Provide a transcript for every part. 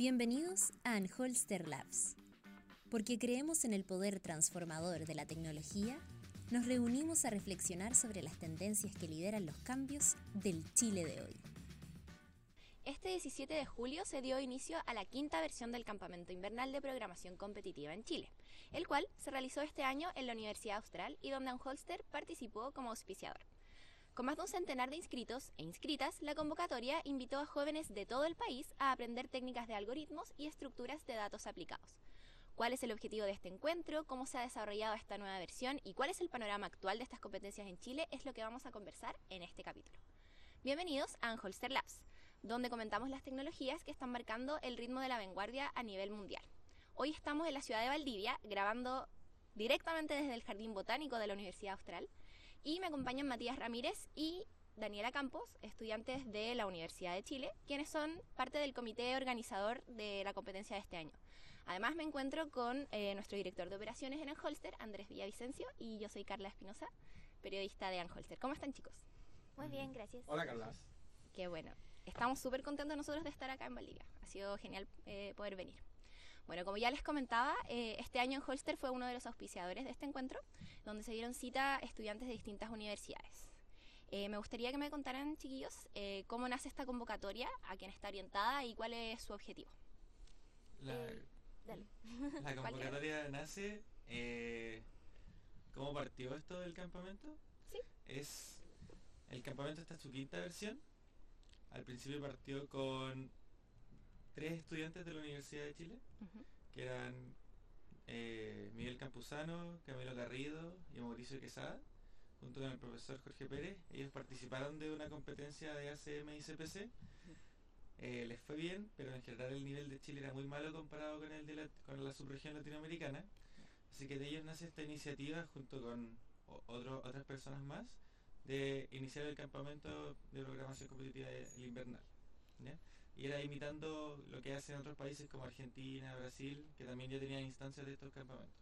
Bienvenidos a Anholster Labs. Porque creemos en el poder transformador de la tecnología, nos reunimos a reflexionar sobre las tendencias que lideran los cambios del Chile de hoy. Este 17 de julio se dio inicio a la quinta versión del Campamento Invernal de Programación Competitiva en Chile, el cual se realizó este año en la Universidad Austral y donde Anholster participó como auspiciador. Con más de un centenar de inscritos e inscritas, la convocatoria invitó a jóvenes de todo el país a aprender técnicas de algoritmos y estructuras de datos aplicados. ¿Cuál es el objetivo de este encuentro? ¿Cómo se ha desarrollado esta nueva versión? ¿Y cuál es el panorama actual de estas competencias en Chile? Es lo que vamos a conversar en este capítulo. Bienvenidos a Anholster Labs, donde comentamos las tecnologías que están marcando el ritmo de la vanguardia a nivel mundial. Hoy estamos en la ciudad de Valdivia grabando directamente desde el Jardín Botánico de la Universidad Austral y me acompañan Matías Ramírez y Daniela Campos, estudiantes de la Universidad de Chile, quienes son parte del comité organizador de la competencia de este año. Además me encuentro con eh, nuestro director de operaciones en Anholster, Andrés Villavicencio, y yo soy Carla Espinosa, periodista de Anholster. ¿Cómo están chicos? Muy bien, gracias. Hola Carla. Qué bueno. Estamos súper contentos nosotros de estar acá en Bolivia. Ha sido genial eh, poder venir. Bueno, como ya les comentaba, eh, este año en Holster fue uno de los auspiciadores de este encuentro, donde se dieron cita estudiantes de distintas universidades. Eh, me gustaría que me contaran, chiquillos, eh, cómo nace esta convocatoria, a quién está orientada y cuál es su objetivo. La, Dale. la convocatoria nace. eh, ¿Cómo partió esto del campamento? Sí. Es. El campamento está en su quinta versión. Al principio partió con tres estudiantes de la Universidad de Chile, que eran eh, Miguel Campuzano, Camilo Garrido y Mauricio Quesada, junto con el profesor Jorge Pérez. Ellos participaron de una competencia de ACM y CPC. Eh, les fue bien, pero en general el nivel de Chile era muy malo comparado con el de la, con la subregión latinoamericana. Así que de ellos nace esta iniciativa junto con otro- otras personas más de iniciar el campamento de programación competitiva el invernal. ¿ya? Y era imitando lo que hacen otros países como Argentina, Brasil, que también ya tenían instancias de estos campamentos.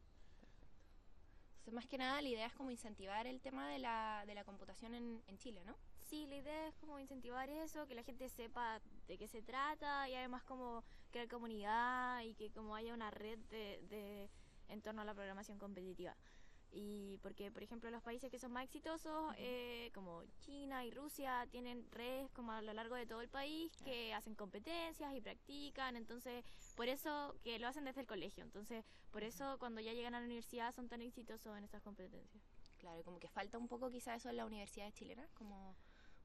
Entonces, más que nada, la idea es como incentivar el tema de la, de la computación en, en Chile, ¿no? Sí, la idea es como incentivar eso, que la gente sepa de qué se trata y además como crear comunidad y que como haya una red de, de en torno a la programación competitiva. Y porque, por ejemplo, los países que son más exitosos, eh, como China y Rusia, tienen redes como a lo largo de todo el país que hacen competencias y practican. Entonces, por eso que lo hacen desde el colegio. Entonces, por eso cuando ya llegan a la universidad son tan exitosos en esas competencias. Claro, y como que falta un poco quizá eso en la Universidad Chilena, como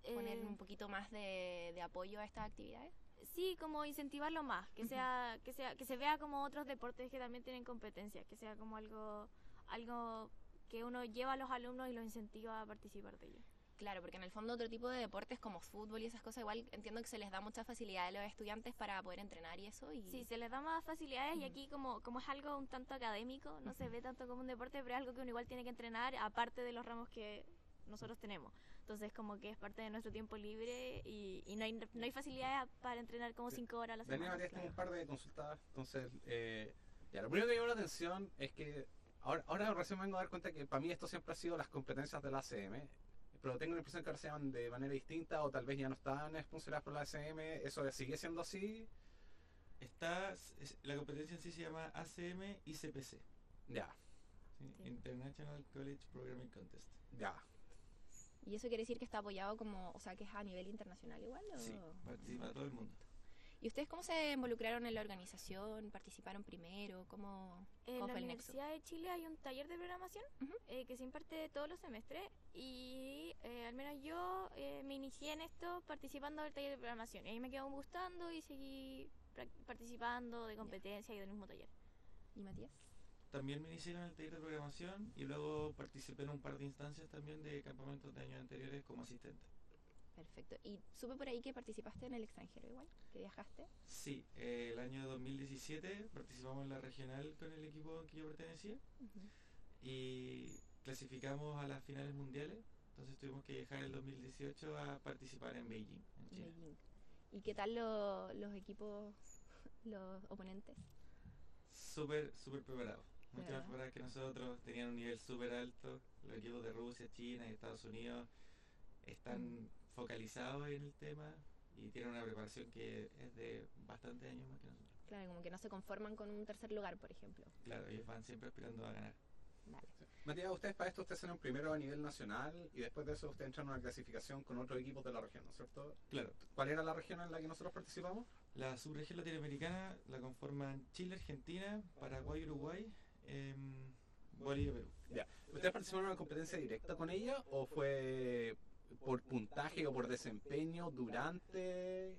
poner Eh, un poquito más de, de apoyo a estas actividades. Sí, como incentivarlo más, que sea, que sea, que se vea como otros deportes que también tienen competencia, que sea como algo, algo que uno lleva a los alumnos y los incentiva a participar de ello. Claro, porque en el fondo otro tipo de deportes como fútbol y esas cosas, igual entiendo que se les da mucha facilidad a los estudiantes para poder entrenar y eso. Y... Sí, se les da más facilidades y aquí como, como es algo un tanto académico, no se ve tanto como un deporte, pero es algo que uno igual tiene que entrenar aparte de los ramos que nosotros tenemos. Entonces como que es parte de nuestro tiempo libre y, y no, hay, no hay facilidades para entrenar como Sí. cinco horas a la Daniel semana. Tengo un par de consultas. Entonces, eh, ya, lo primero que me llamó la atención es que ahora, ahora recién me vengo a dar cuenta que para mí esto siempre ha sido las competencias de la ACM. Pero tengo la impresión que ahora se llaman de manera distinta o tal vez ya no están sponsorizadas por la ACM. ¿Eso sigue siendo así? Está, es- la competencia en sí se llama ACM y CPC, Ya, ¿sí? Sí. International College Programming Contest. ya. ¿Y eso quiere decir que está apoyado como, o sea, que es a nivel internacional igual? o- Sí, participa todo el mundo. ¿Y ustedes cómo se involucraron en la organización? ¿Participaron primero? ¿Cómo, En cómo la fue el nexo? Universidad de Chile hay un taller de programación Ujú. eh, que se imparte todos los semestres y eh, al menos yo eh, me inicié en esto participando del taller de programación y ahí me quedó gustando y seguí participando de competencia y del mismo taller. ¿Y Matías? También me inicié en el taller de programación y luego participé en un par de instancias también de campamentos de años anteriores como asistente. Perfecto. ¿Y supe por ahí que participaste en el extranjero igual? ¿Que viajaste? Sí, eh, el año 2017 participamos en la regional con el equipo al que yo pertenecía y clasificamos a las finales mundiales. Entonces tuvimos que viajar el 2018 a participar en Beijing, en China. Beijing. ¿Y qué tal lo- los equipos, los oponentes? Súper, súper preparados. Mucho más preparados que nosotros, tenían un nivel súper alto. Los equipos de Rusia, China y Estados Unidos están focalizados en el tema y tienen una preparación que es de bastantes años más que nosotros. Claro, como que no se conforman con un tercer lugar, por ejemplo. Claro, ellos van siempre esperando a ganar. Vale. Matías, ustedes para esto ustedes salen primero a nivel nacional y después de eso ustedes entran a una clasificación con otros equipos de la región, ¿no es cierto? Claro. ¿Cuál era la región en la que nosotros participamos? La subregión latinoamericana la conforman Chile, Argentina, Paraguay, Uruguay, em, Bolivia, Perú. Ya. ¿Ustedes participaron en una competencia directa con ella o fue por puntaje o por desempeño durante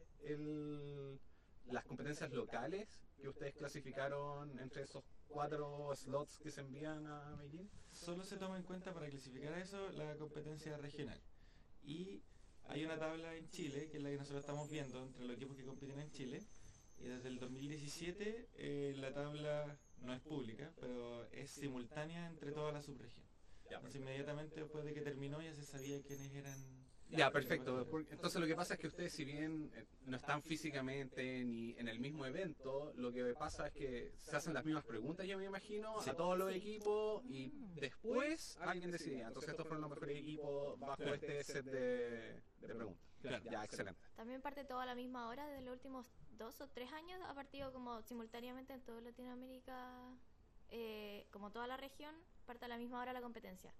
las competencias locales que ustedes clasificaron entre esos cuatro slots que se envían a Beijing? Solo se toma en cuenta para clasificar eso la competencia regional. Y hay una tabla en Chile, que es la que nosotros estamos viendo entre los equipos que compiten en Chile. Y desde el 2017 eh, la tabla no es pública, pero es simultánea entre toda la subregión. Ya, Entonces inmediatamente después de que terminó ya se sabía quiénes eran. Ya, perfecto. Entonces lo que pasa es que ustedes, si bien eh, no están físicamente ni en el mismo evento, lo que pasa es que se hacen las mismas preguntas, yo me imagino, Sí. a todos los equipos y después alguien decidía. Entonces estos fueron los mejores equipos bajo este set de, de preguntas. Claro. Ya, excelente. También parte todo a la misma hora, desde los últimos dos o tres años ha partido como simultáneamente en toda Latinoamérica, eh, como toda la región, parte a la misma hora la competencia.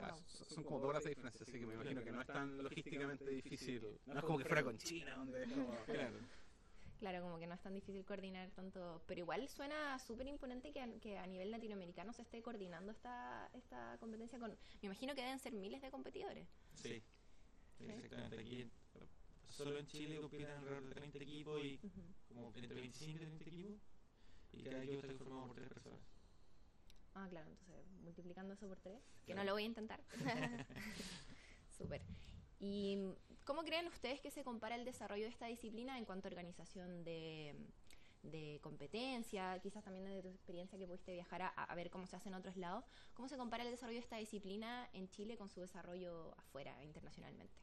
Ah, son son como dos horas de diferencia, así que me imagino que no es tan logísticamente difícil. No es como que fuera con China, donde Claro. Claro, como que no es tan difícil coordinar tanto, pero igual suena súper imponente que a, que a nivel latinoamericano se esté coordinando esta, esta competencia con, me imagino que deben ser miles de competidores. Sí. Sí, Exactamente. Aquí solo en Chile compiten alrededor de 30 equipos y como entre 25 y 30 equipos. Y cada equipo está conformado por tres personas. Ah, claro, entonces multiplicando eso por tres, que no lo voy a intentar. Súper. ¿Y cómo creen ustedes que se compara el desarrollo de esta disciplina en cuanto a organización de, de competencia, quizás también de tu experiencia que pudiste viajar a, a ver cómo se hace en otros lados? ¿Cómo se compara el desarrollo de esta disciplina en Chile con su desarrollo afuera, internacionalmente?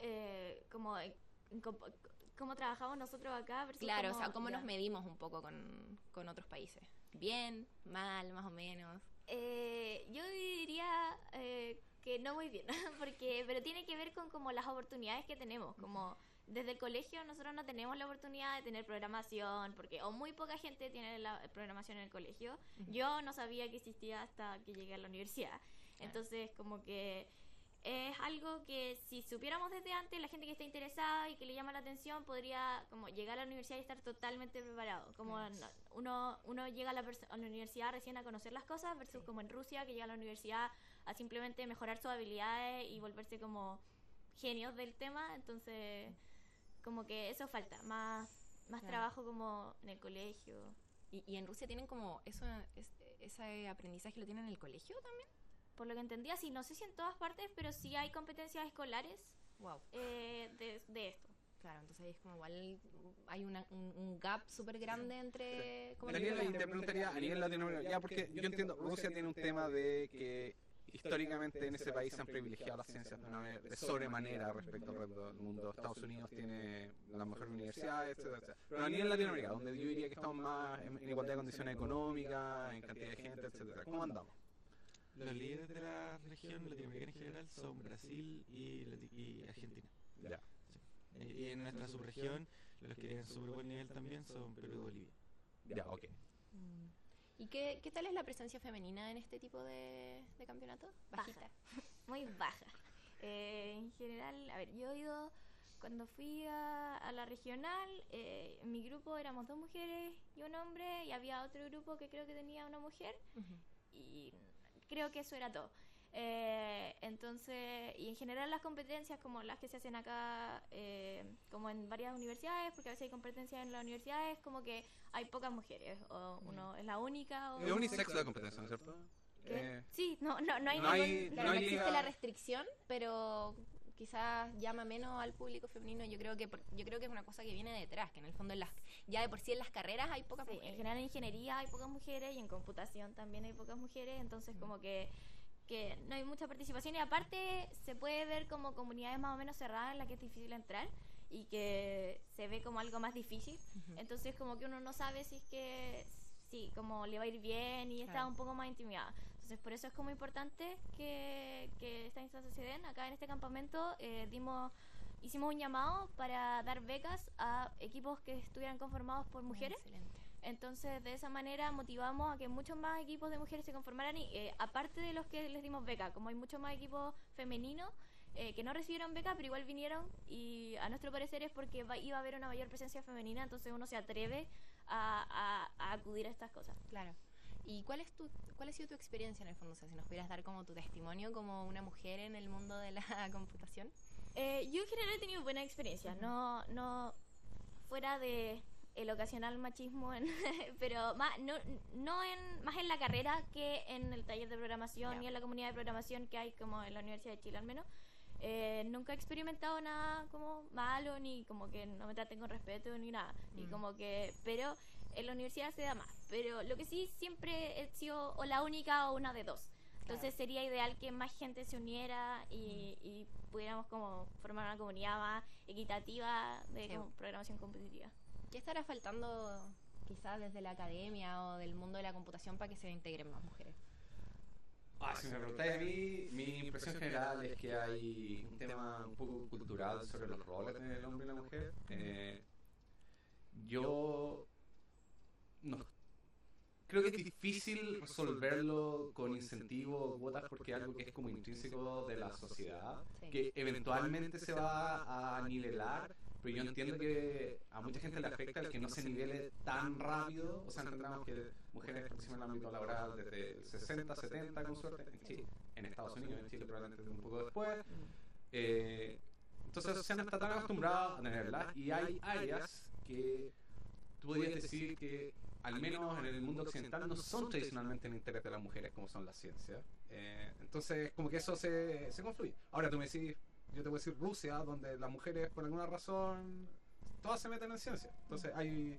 Eh, como comp- cómo trabajamos nosotros acá. versus Claro, o cómo- sea, ¿cómo ya. nos medimos un poco con, con otros países? ¿Bien? ¿Mal? ¿Más o menos? Eh, yo diría eh, que no muy bien, porque pero tiene que ver con como las oportunidades que tenemos, como desde el colegio nosotros no tenemos la oportunidad de tener programación, porque o muy poca gente tiene la programación en el colegio. Yo no sabía que existía hasta que llegué a la universidad. Entonces, como que es algo que si supiéramos desde antes, la gente que está interesada y que le llama la atención podría como llegar a la universidad y estar totalmente preparado. Como uno, uno llega a la, a la universidad recién a conocer las cosas versus Sí. como en Rusia que llega a la universidad a simplemente mejorar sus habilidades y volverse como genios del tema. Entonces, como que eso falta, más, más Claro. trabajo como en el colegio. ¿Y, y en Rusia tienen como eso, es- ese aprendizaje lo tienen en el colegio también? Por lo que entendía, sí, no sé si en todas partes, pero sí hay competencias escolares Wow. eh, de, de esto. Claro, entonces ahí es como igual hay una- un, un gap súper grande entre... como Daniel, nivel- te preguntaría a nivel latinoamericano, ya porque yo entiendo, Rusia tiene un tema de que históricamente en ese país se han privilegiado las ciencias de, una manera- de sobremanera respecto al resto del mundo. Estados Unidos tiene las mejores universidades, etcétera, etcétera. Pero a nivel latinoamericano, donde yo diría que estamos más en, en igualdad de condiciones económicas, en cantidad de gente, etcétera. ¿Cómo andamos? Los líderes de la región latinoamericana en general son Brasil y, y Argentina. Ya. Sí. Y en nuestra subregión, los que tienen súper buen nivel también son Perú y Bolivia. Ya, ok. Mm. ¿Y qué, qué tal es la presencia femenina en este tipo de, de campeonato? Baja. Bajita. muy baja. Eh, en general, a ver, yo he ido, cuando fui a, a la regional, eh, en mi grupo éramos dos mujeres y un hombre, y había otro grupo que creo que tenía una mujer, y creo que eso era todo. Eh, entonces, y en general las competencias como las que se hacen acá, eh, como en varias universidades, porque a veces hay competencias en las universidades, como que hay pocas mujeres, o uno es la única, o... Es unisex la competencia, ¿no es cierto? Eh, Sí, no, no, no hay no hay- ningún- Claro, no hay existe la restricción, pero quizás llama menos al público femenino. Yo creo que por- yo creo que es una cosa que viene detrás, que en el fondo en las ya de por sí en las carreras hay pocas Sí, en mujeres. general en ingeniería hay pocas mujeres y en computación también hay pocas mujeres, entonces como que, que no hay mucha participación y aparte se puede ver como comunidades más o menos cerradas en las que es difícil entrar y que se ve como algo más difícil, entonces como que uno no sabe si es que sí, como le va a ir bien y está un poco más intimidada. Entonces por eso es como importante que, que estas instancias se den. Acá en este campamento eh, dimos hicimos un llamado para dar becas a equipos que estuvieran conformados por mujeres. Excelente. Entonces, de esa manera motivamos a que muchos más equipos de mujeres se conformaran y eh, aparte de los que les dimos beca, como hay muchos más equipos femeninos eh, que no recibieron beca, pero igual vinieron y a nuestro parecer es porque va- iba a haber una mayor presencia femenina, entonces uno se atreve a, a- a acudir a estas cosas. Claro. ¿Y cuál es tu cuál ha sido tu experiencia en el fondo? O sea, si nos pudieras dar como tu testimonio como una mujer en el mundo de la computación. Eh, yo en general he tenido buenas experiencias, no, no fuera de el ocasional machismo, en- pero más, no, no en, más en la carrera que en el taller de programación Ya. y en la comunidad de programación que hay como en la Universidad de Chile al menos. Eh, nunca he experimentado nada como malo ni como que no me traten con respeto ni nada y Mm. como que pero en la universidad se da más pero lo que sí siempre he sido o la única o una de dos entonces sería ideal que más gente se uniera y, y pudiéramos como formar una comunidad más equitativa de Sí. como programación competitiva. ¿Qué estará faltando quizás desde la academia o del mundo de la computación para que se integren más mujeres? Ah, si me preguntáis a mí, mi impresión general es que hay un tema un poco cultural sobre los roles del hombre y la mujer. Eh, yo no. Creo que es difícil resolverlo con incentivos o cuotas porque es algo que es como intrínseco de la sociedad, Sí. que eventualmente se va a nivelar, pero yo entiendo que a mucha gente le afecta el que no se nivele tan rápido, o sea, entendamos que mujeres participan en el ámbito laboral desde el 60, 70 con suerte, en Chile, en Estados Unidos, en Chile probablemente un poco después, eh, entonces se han estado tan acostumbrados a tenerlas y hay áreas que tú podrías decir que al menos en el mundo occidental no son tradicionalmente en interés de las mujeres como son las ciencias. Eh, entonces como que eso se, se confluye. Ahora tú me decís, yo te voy a decir Rusia, donde las mujeres por alguna razón todas se meten en ciencia. Entonces hay...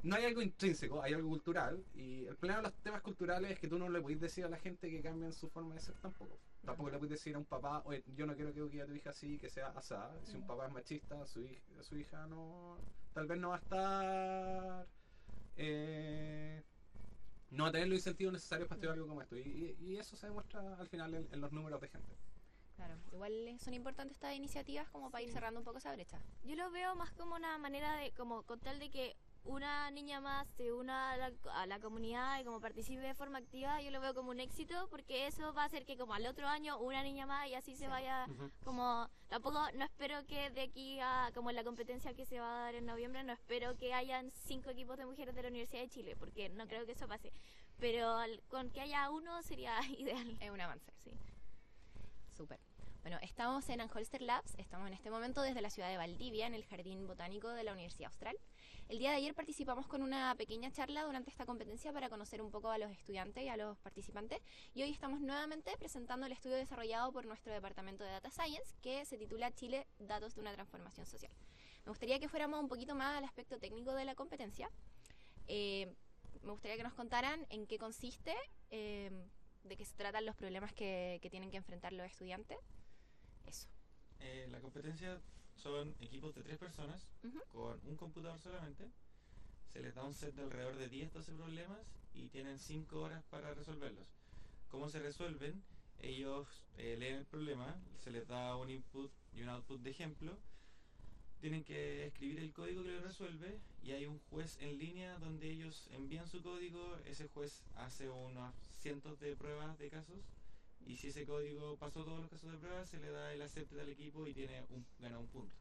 No hay algo intrínseco, hay algo cultural. Y el problema de los temas culturales es que tú no le puedes decir a la gente que cambien su forma de ser tampoco. Tampoco le puedes decir a un papá, oye, yo no quiero que eduque a tu hija así, que sea asada. Si un papá es machista, su hija, su hija no, tal vez no va a estar, eh, no va a tener los incentivos necesarios para estudiar algo como esto. Y, y- y eso se demuestra al final en, en los números de gente. Claro, igual son importantes estas iniciativas como para ir cerrando un poco esa brecha. Yo lo veo más como una manera de, como con tal de que una niña más se una a la, a la comunidad y como participe de forma activa, yo lo veo como un éxito porque eso va a hacer que como al otro año una niña más y así se Sí. vaya como tampoco no espero que de aquí a como la competencia que se va a dar en noviembre no espero que hayan cinco equipos de mujeres de la Universidad de Chile porque no creo que eso pase pero al- con que haya uno sería ideal Es un avance. sí Súper. Bueno, estamos en Anholster Labs, estamos en este momento desde la ciudad de Valdivia, en el Jardín Botánico de la Universidad Austral. El día de ayer participamos con una pequeña charla durante esta competencia para conocer un poco a los estudiantes y a los participantes. Y hoy estamos nuevamente presentando el estudio desarrollado por nuestro departamento de Data Science, que se titula Chile, Datos de una Transformación Social. Me gustaría que fuéramos un poquito más al aspecto técnico de la competencia. Eh, me gustaría que nos contaran en qué consiste, eh, de qué se tratan los problemas que, que tienen que enfrentar los estudiantes. Eso. Eh, la competencia son equipos de tres personas con un computador solamente. Se les da un set de alrededor de 10, 12 problemas y tienen 5 horas para resolverlos. ¿Cómo se resuelven? Ellos eh, leen el problema, se les da un input y un output de ejemplo. Tienen que escribir el código que lo resuelve y hay un juez en línea donde ellos envían su código. Ese juez hace unos cientos de pruebas de casos y si ese código pasó todos los casos de prueba, se le da el acepte al equipo y tiene un, gana un punto.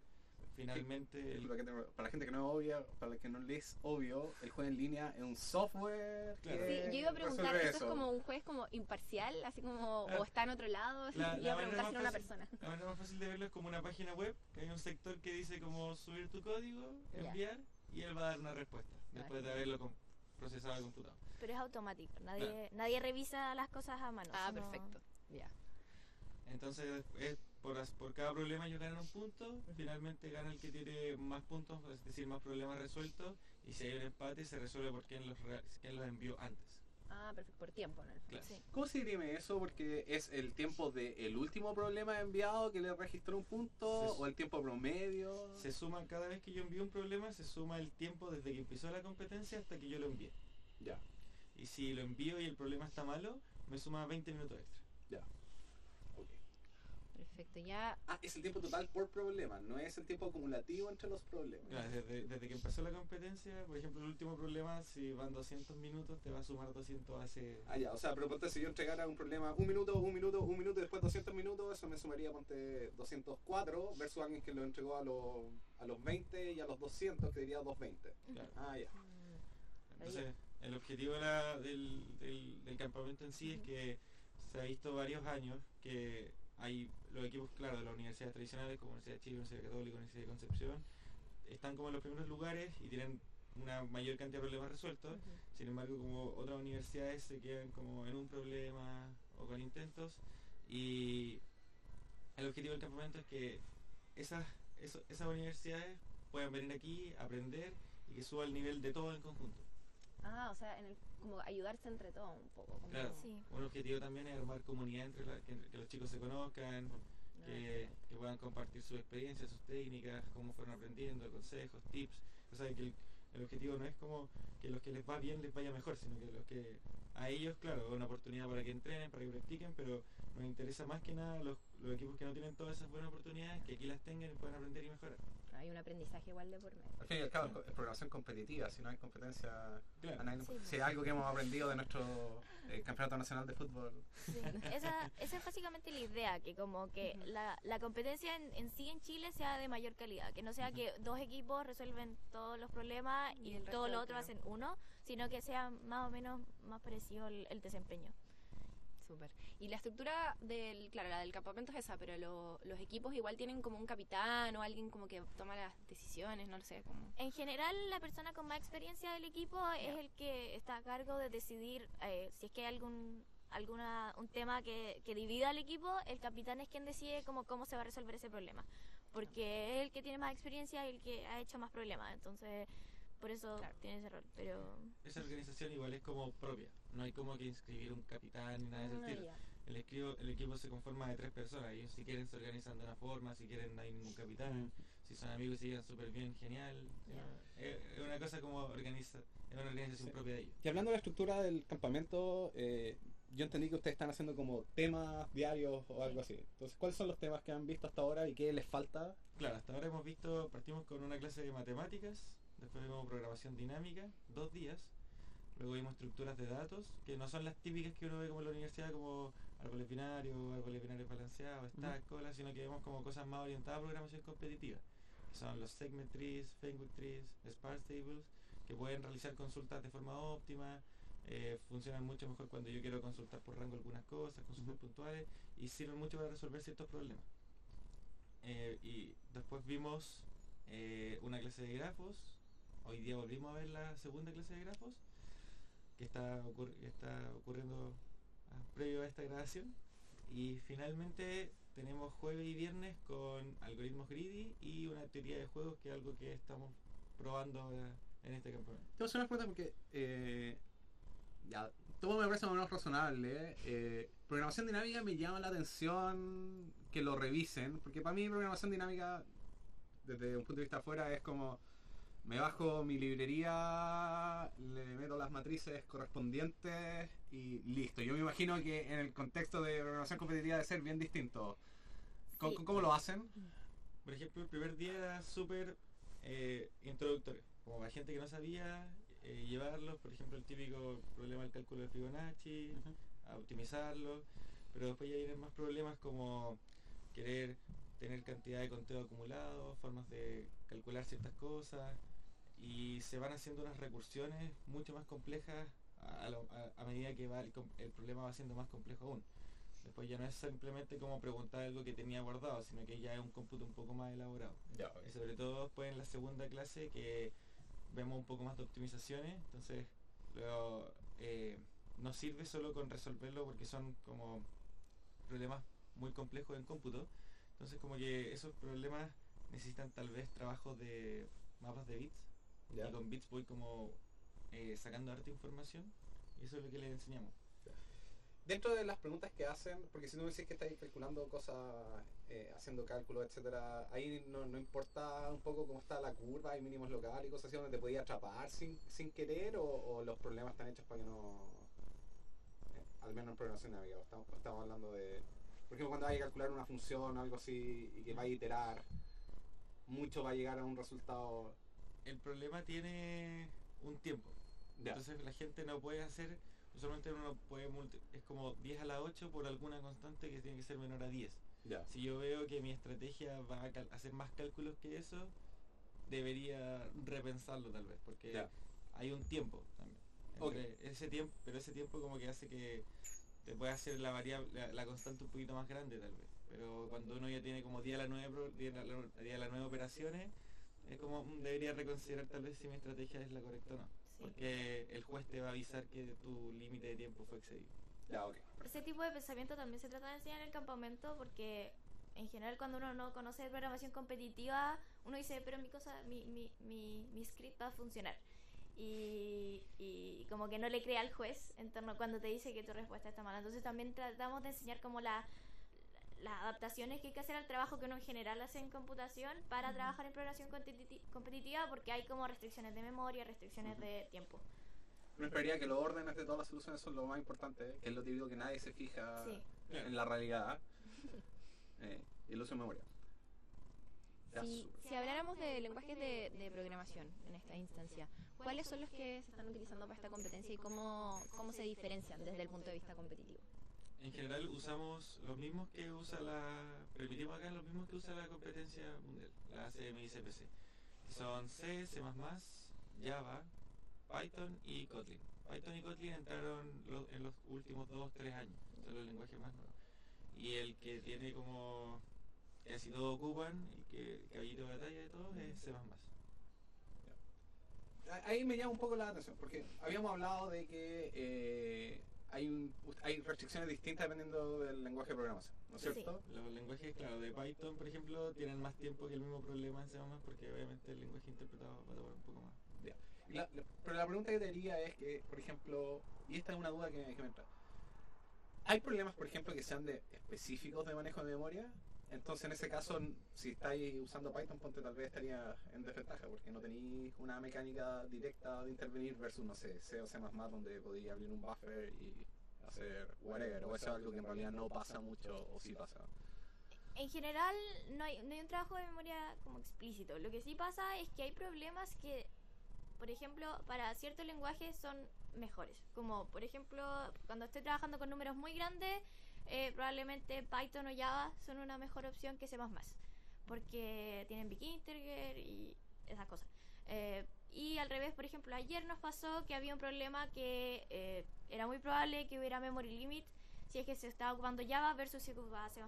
Finalmente, el- que te- para la gente que no es obvia, para la que no le es obvio, el juego en línea es un software. Claro. que Sí, yo iba a preguntar, ¿eso, es como un juez como imparcial? Así como, Claro. o está en otro lado? La- iba la a preguntar manera si era una más persona. La manera más fácil de verlo es como una página web, que hay un sector que dice como subir tu código, enviar, y él va a dar una respuesta, después de haberlo procesado al computador. Pero es automático nadie nadie revisa las cosas a mano Ah, sino- perfecto. Ya. Entonces, es por, as- por cada problema ellos ganan un punto, finalmente gana el que tiene más puntos, es decir, más problemas resueltos, y si hay un empate se resuelve por quién los, quién los envió antes. Ah, perfecto, por tiempo, ¿no? Claro. Sí. ¿Cómo se dirime eso? Porque es el tiempo del último problema enviado que le registró un punto o el tiempo promedio. Se suma, cada vez que yo envío un problema, se suma el tiempo desde que empezó la competencia hasta que yo lo envié. Ya, Y si lo envío y el problema está malo, me suma 20 minutos extra. ya. Ok. Perfecto, ya Ah, es el tiempo total por problema, no es el tiempo acumulativo entre los problemas. Claro, desde, desde que empezó la competencia, por ejemplo, el último problema, si van 200 minutos, te va a sumar 200 hace... Ah, ya, o sea, pero ponte si yo entregara un problema un minuto, un minuto, un minuto y después 200 minutos, eso me sumaría, ponte 204 versus alguien que lo entregó a los, a los 20 y a los 200 que diría 220. Claro. Ah, ya. Entonces, el objetivo de la- del, del- del campamento en sí es que se ha visto varios años que hay los equipos, claro, de las universidades tradicionales, como Universidad de Chile, Universidad Católica, Universidad de Concepción, están como en los primeros lugares y tienen una mayor cantidad de problemas resueltos. Sin embargo, como otras universidades se quedan como en un problema o con intentos y el objetivo del campamento es que esas, eso- esas universidades puedan venir aquí, aprender y que suba el nivel de todo en conjunto. Ah, o sea, en el, como ayudarse entre todos un poco. como- Claro. Sí. Un objetivo también es armar comunidad entre la- que, que los chicos se conozcan, que, que puedan compartir sus experiencias, sus técnicas, cómo fueron aprendiendo, consejos, tips. O sea, que el, el objetivo no es como que los que les va bien les vaya mejor, sino que los que a ellos, claro, es una oportunidad para que entrenen, para que practiquen, pero nos interesa más que nada los, los equipos que no tienen todas esas buenas oportunidades, que aquí las tengan y puedan aprender y mejorar. Hay un aprendizaje igual de por medio. Al fin y al cabo, es programación competitiva, si no hay competencia, Claro. Sí. si hay algo que hemos aprendido de nuestro eh, campeonato nacional de fútbol. Sí, esa, esa es básicamente la idea, que como que la, la competencia en, en sí en Chile sea de mayor calidad, que no sea que dos equipos resuelven todos los problemas Y y, todo lo otro hacen uno, sino que sea más o menos más parecido el, el desempeño. Súper. Y la estructura del, claro, la del campamento es esa, pero lo- los equipos igual tienen como un capitán o alguien como que toma las decisiones, no lo sé, como... En general, la persona con más experiencia del equipo es el que está a cargo de decidir eh, si es que hay algún alguna un tema que, que divida al equipo, el capitán es quien decide cómo, cómo se va a resolver ese problema. Porque es el que tiene más experiencia y el que ha hecho más problemas. Entonces, por eso Claro. tiene ese rol. Pero Esa organización igual es como propia, no hay como que inscribir un capitán ni nada de ese Ah, estilo. El, equipo, el equipo se conforma de tres personas. Ellos si quieren se organizan de una forma, si quieren no hay ningún capitán. Si son amigos y se llevan súper bien, genial. Eh, Es una cosa como organiza, es una organización Sí. propia de ellos. Y hablando de la estructura del campamento, eh, yo entendí que ustedes están haciendo como temas diarios o algo así. Entonces, ¿cuáles son los temas que han visto hasta ahora y qué les falta? Claro, hasta ahora hemos visto, partimos con una clase de matemáticas, después vimos programación dinámica, dos días. Luego vimos estructuras de datos, que no son las típicas que uno ve como en la universidad, como árboles binarios, árboles binarios balanceados, stack, cola, sino que vemos como cosas más orientadas a programación competitiva. Que son los segment trees, Fenwick trees, sparse tables, que pueden realizar consultas de forma óptima, eh, funcionan mucho mejor cuando yo quiero consultar por rango algunas cosas, consultas puntuales, y sirven mucho para resolver ciertos problemas. Eh, y después vimos eh, una clase de grafos. Hoy día volvimos a ver la segunda clase de grafos que está, ocurri- que está ocurriendo ah, previo a esta grabación. Y finalmente tenemos jueves y viernes con algoritmos greedy y una teoría de juegos que es algo que estamos probando en este campamento. Te voy a hacer una pregunta porque eh, ya, todo me parece más o menos razonable. eh, programación dinámica me llama la atención que lo revisen, porque para mí programación dinámica, desde un punto de vista afuera, es como me bajo mi librería, le meto las matrices correspondientes y listo. Yo me imagino que en el contexto de programación competitiva debe ser bien distinto. ¿Cómo, Sí. cómo lo hacen? Por ejemplo, el primer día era súper eh, introductorio, como para gente que no sabía eh, llevarlos, por ejemplo, el típico problema del cálculo de Fibonacci, a optimizarlo, pero después ya vienen más problemas como querer tener cantidad de conteo acumulado, formas de calcular ciertas cosas, y se van haciendo unas recursiones mucho más complejas a, lo- a- a medida que va el, problema va siendo más complejo aún. Después ya no es simplemente como preguntar algo que tenía guardado, sino que ya es un cómputo un poco más elaborado. Ya, Y sobre todo después en la segunda clase que vemos un poco más de optimizaciones, entonces luego eh, no sirve solo con resolverlo porque son como problemas muy complejos en cómputo, entonces como que esos problemas necesitan tal vez trabajos de mapas de bits ya. y con bits voy como eh, sacando harta información y eso es lo que les enseñamos. Dentro de las preguntas que hacen, porque si no me decís que estáis calculando cosas, eh, haciendo cálculos, etcétera, ahí no, no importa un poco cómo está la curva, hay mínimos locales y cosas así donde te podías atrapar sin, sin querer o, o los problemas están hechos para que no. eh, al menos en programación o estamos, estamos hablando de. Por ejemplo, cuando vaya a calcular una función o algo así y que vaya a iterar, mucho va a llegar a un resultado. El problema tiene un tiempo. Ya. Entonces la gente no puede hacer, usualmente uno puede, multi- es como 10 a la 8 por alguna constante que tiene que ser menor a 10. Ya. Si yo veo que mi estrategia va a hacer más cálculos que eso, debería repensarlo tal vez, porque Ya. hay un tiempo también. Ese tiempo, pero ese tiempo como que hace que te pueda hacer la variable, la, la constante un poquito más grande tal vez. Pero cuando uno ya tiene como 10 a la 9, pro- 10 a la, 10 a la 9 operaciones, es como mm, debería reconsiderar tal vez si mi estrategia es la correcta o no. Sí. Porque el juez te va a avisar que tu límite de tiempo fue excedido. Ya, ok. Ese tipo de pensamiento también se trata de enseñar en el campamento porque en general cuando uno no conoce programación competitiva, uno dice, pero mi cosa, mi, mi, mi, mi script va a funcionar. Y, y como que no le cree al juez en torno a cuando te dice que tu respuesta está mala. Entonces también tratamos de enseñar como la, las adaptaciones que hay que hacer al trabajo que uno en general hace en computación para trabajar en programación competiti- competitiva porque hay como restricciones de memoria, restricciones Ujú. de tiempo. Me esperaría que los órdenes de todas las soluciones son lo más importante, que es lo típico que nadie se fija Sí. en la realidad. Eh, y el uso de memoria. Si, si habláramos de lenguajes de, de programación en esta instancia, ¿cuáles son los que se están utilizando para esta competencia y cómo, cómo se diferencian desde el punto de vista competitivo? En general usamos los mismos que usa la... Permitimos acá los mismos que usa la competencia mundial, la CMI-CPC. que Son C, C++, Java, Python y Kotlin. Python y Kotlin entraron en los últimos 2-3 años, son los lenguajes más nuevos. Y el que tiene como... casi todos ocupan, y que caballito de batalla de todos es C++. Ahí me llama un poco la atención, porque habíamos hablado de que eh, hay, un- hay restricciones distintas dependiendo del lenguaje de programación, ¿no es Sí. cierto? Los lenguajes, claro, de Python, por ejemplo, tienen más tiempo que el mismo problema en C++ porque obviamente el lenguaje interpretado va a tomar un poco más. Y la- la- pero la pregunta que te diría es que, por ejemplo, y esta es una duda que, que me entra. ¿Hay problemas, por ejemplo, que sean de específicos de manejo de memoria? Entonces, en ese caso, si estáis usando Python, ponte tal vez estaría en desventaja, porque no tenéis una mecánica directa de intervenir versus, no sé, C o C++, donde podéis abrir un buffer y hacer whatever, o eso es algo que en realidad no pasa mucho, o sí pasa. En general no hay, no hay un trabajo de memoria como explícito. Lo que sí pasa es que hay problemas que, por ejemplo, para ciertos lenguajes son mejores. Como por ejemplo, cuando estoy trabajando con números muy grandes, eh, probablemente Python o Java son una mejor opción que C++. Porque tienen big integer y esas cosas. Eh, y al revés, por ejemplo, ayer nos pasó que había un problema que eh, era muy probable que hubiera memory limit si es que se estaba ocupando Java versus si ocupaba C++.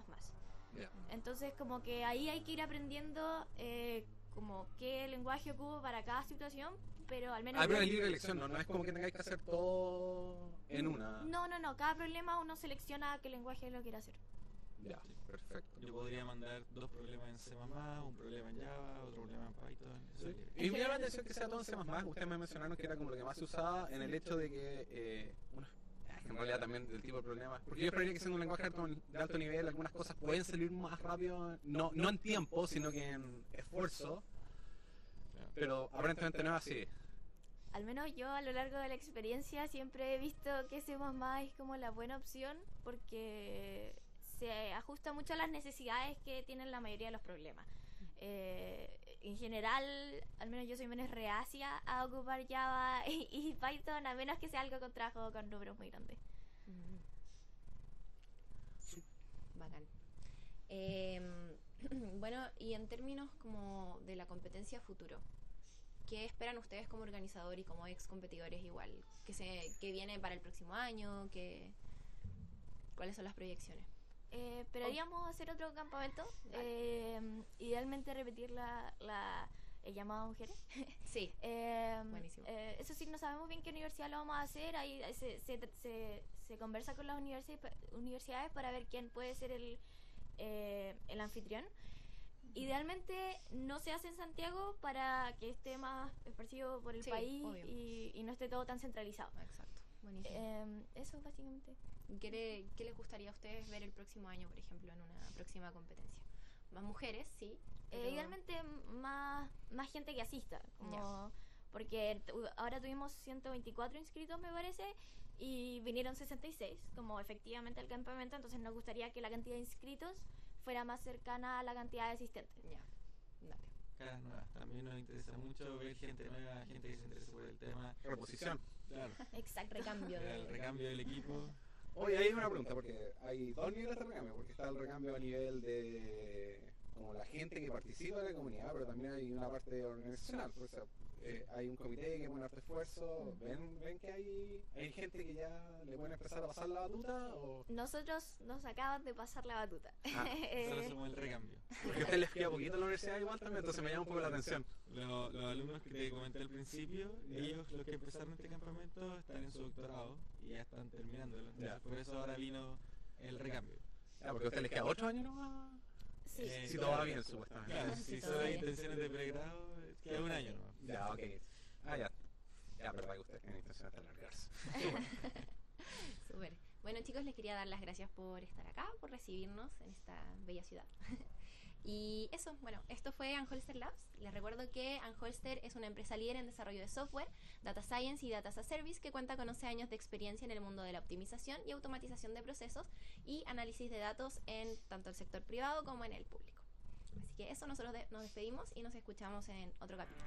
Ya. Entonces, como que ahí hay que ir aprendiendo eh, como qué lenguaje ocupo para cada situación, pero al menos... Ah, pero es libre elección, ¿no? No es como que tengáis que hacer todo en una. No, no, no, cada problema uno selecciona qué lenguaje lo quiere hacer. Ya, perfecto. Yo podría mandar dos problemas en C++, un problema en Java, otro problema en Python. libre. Y me llama la atención que sea todo en C++. Ustedes me mencionaron que era como lo que más se usaba en el hecho de que, eh, es que en realidad también del tipo de problemas. Porque yo esperaría que siendo un lenguaje de alto nivel, algunas cosas pueden salir más rápido, no, no en tiempo, sino que en esfuerzo. Pero aparentemente no es así. Al menos yo a lo largo de la experiencia siempre he visto que C++ es como la buena opción porque se ajusta mucho a las necesidades que tienen la mayoría de los problemas. Eh, en general, al menos yo soy menos reacia a ocupar Java y, y Python, a menos que sea algo con trabajo con números muy grandes. Bacán. Em, bueno, y en términos como de la competencia futuro, ¿qué esperan ustedes como organizador y como ex competidores igual? ¿Qué, se, qué viene para el próximo año? ¿Qué, ¿Cuáles son las proyecciones? Eh, esperaríamos hacer otro campamento, eh, idealmente repetir la, la el llamado a mujeres. Sí, Eh, Buenísimo. eh, eso sí, no sabemos bien qué universidad lo vamos a hacer. Ahí se, se, se, se conversa con las universidades, universidades para ver quién puede ser el, eh, el anfitrión. Idealmente no se hace en Santiago para que esté más esparcido por el Sí, país y, y no esté todo tan centralizado. exacto. Buenísimo. Eh, eso básicamente. ¿Qué, le- qué les gustaría a ustedes ver el próximo año, por ejemplo, en una próxima competencia? Más mujeres, sí. Eh, idealmente más, más gente que asista. Como, porque tu- ahora tuvimos 124 inscritos, me parece, y vinieron 66, como efectivamente al campamento, entonces nos gustaría que la cantidad de inscritos fuera más cercana a la cantidad de asistentes. Ya, dale. Caras nuevas. También nos interesa mucho ver gente nueva, gente que se interese por el tema. Reposición. Claro. Exacto, recambio. El recambio del equipo. Oye, hay una pregunta, porque hay dos niveles de recambio, porque está el recambio a nivel de como la gente que participa de la comunidad, pero también hay una parte organizacional, o sea, eh, hay un comité que pone harto esfuerzo, ¿ven, ven que hay, hay gente que ya le pueden empezar a pasar la batuta o Nosotros nos acaban de pasar la batuta. Ah, Eh, Nosotros somos el recambio. porque a usted les queda poquito en la universidad igual también, entonces me llama un poco la atención. Lo- los alumnos que te comenté al principio, ellos los que empezaron este campamento están en su doctorado y ya están terminándolo. Entonces, Ya. por eso ahora vino el recambio. Ya, porque a usted les queda ocho años nomás. Sí. Eh, Si todo va bien, supuestamente. Claro, Sí, si todo son bien. intenciones de pregrado, queda un año nomás. Ya, ok. Ah, ya. Ya, verdad que usted tiene intención de alargarse. Súper. Bueno chicos, les quería dar las gracias por estar acá, por recibirnos en esta bella ciudad. Y eso, bueno, esto fue Anholster Labs. Les recuerdo que Anholster es una empresa líder en desarrollo de software, data science y data as a service que cuenta con 11 años de experiencia en el mundo de la optimización y automatización de procesos y análisis de datos en tanto el sector privado como en el público. Así que eso, nosotros de- nos despedimos y nos escuchamos en otro capítulo.